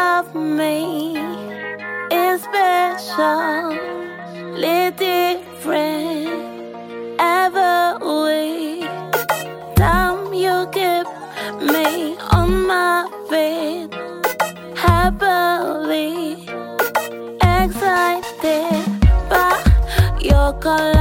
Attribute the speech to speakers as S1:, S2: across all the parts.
S1: love me is special, specially different every week. Time you keep me on my feet, happily excited by your
S2: color.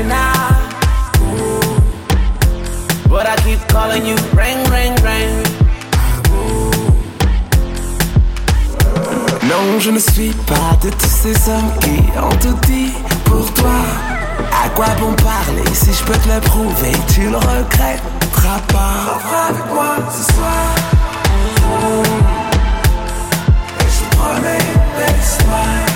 S2: Ooh. But I keep calling you, ring, ring, ring. Ah, non, je ne suis pas de tous ces hommes qui ont tout dit pour toi.
S3: À quoi bon parler si je peux te le prouver? Tu le regretteras pas. avec moi ce soir. Et je promets, laisse-moi.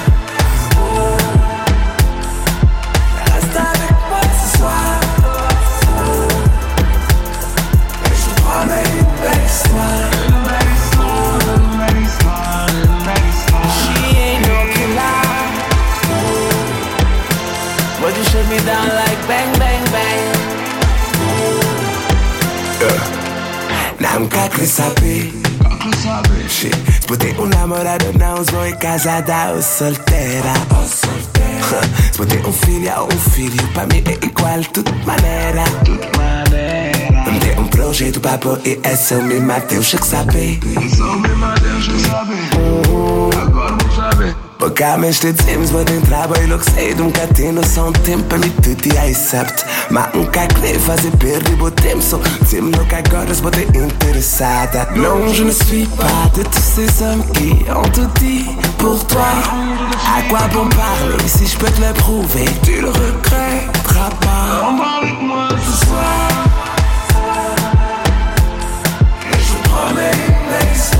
S3: casada ou solteira. Se vuoi un um filho ou um filho, pra mim é igual, tudo maneira. maniera. Dê um projeto, pra papo e é só me Mateus, já que sabe.
S4: É o meu Mateus, que sabe.
S3: Loc să-i dum ca tine Sau un timp pe mi tutti accept Ma un ca creva se perdi bo tempo So sim loc agora se bote interessata Non je ne suis pas de tous ces hommes qui ont tout dit pour toi. À quoi bon parler si je peux te le prouver? Tu le regretteras pas.
S4: Avec moi ce soir.
S3: Et je promets Reste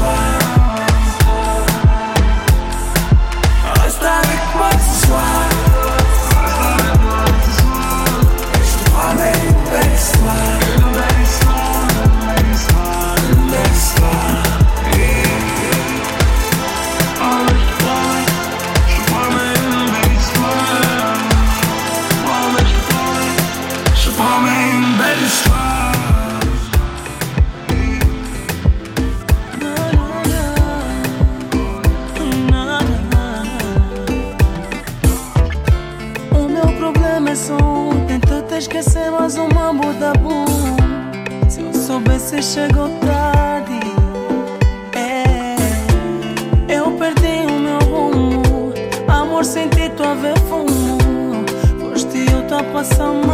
S5: for someone.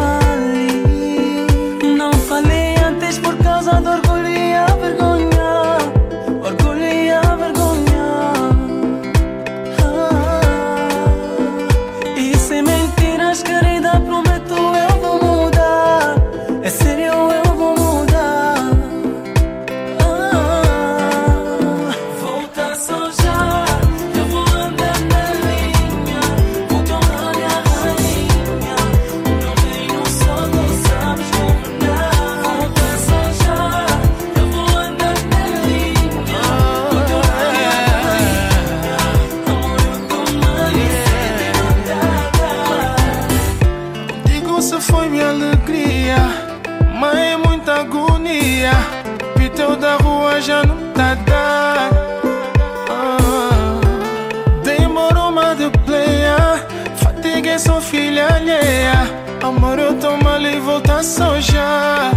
S5: Amor, eu tô mal e
S4: voltar só já.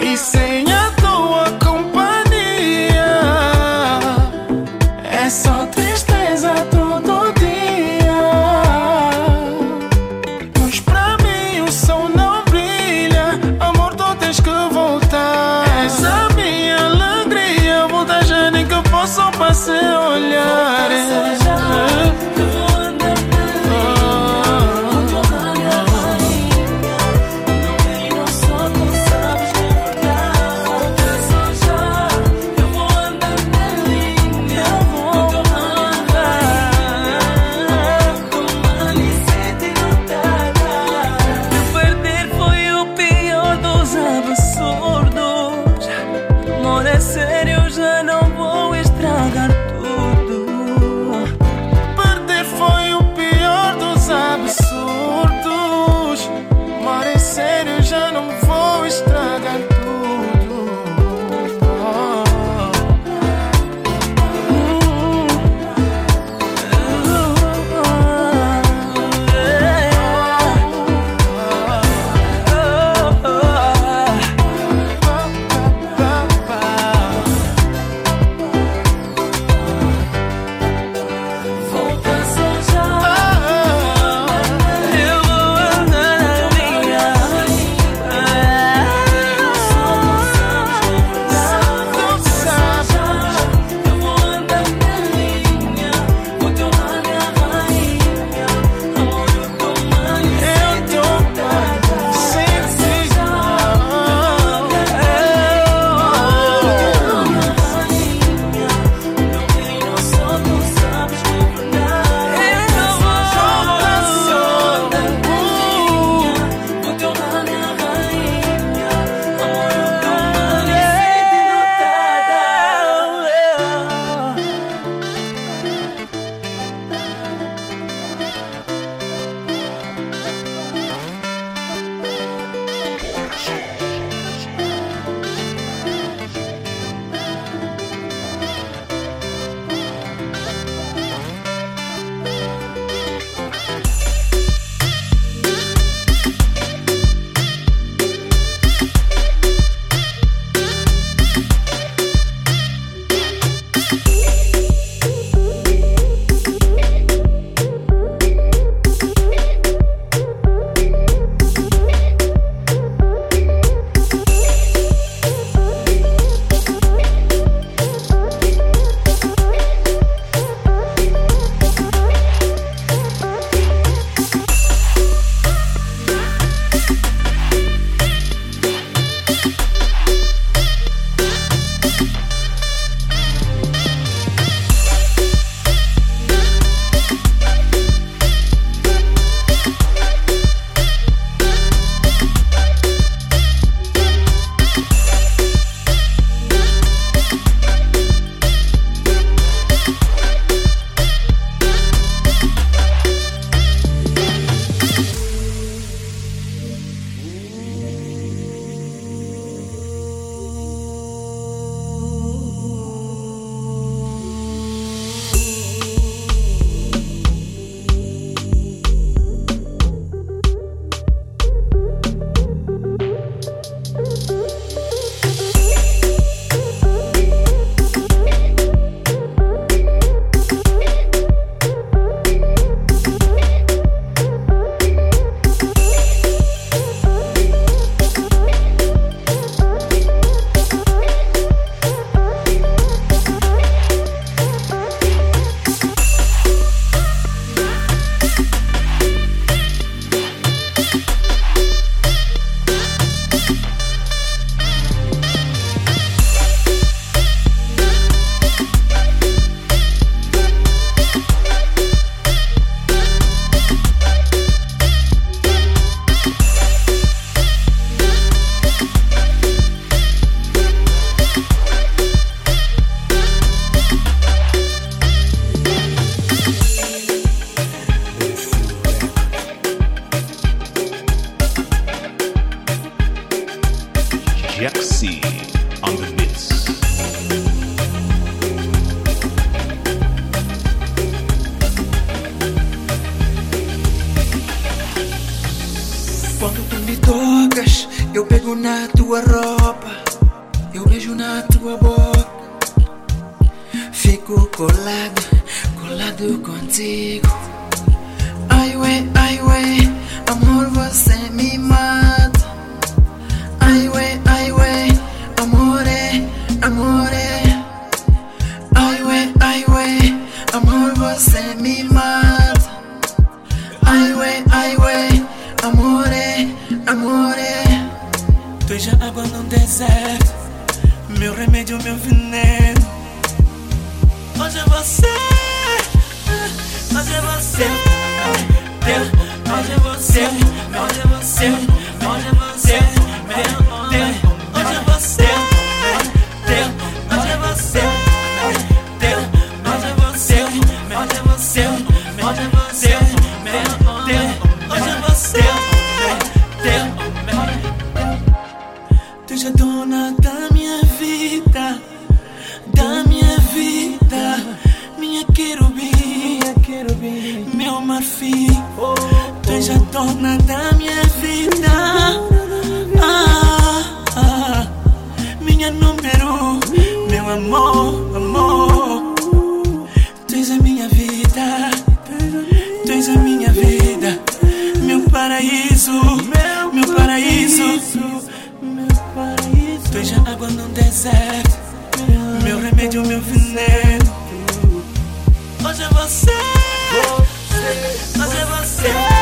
S4: E sem a
S5: veja água no deserto. Meu remédio, meu veneno. Hoje é você. Hoje é você.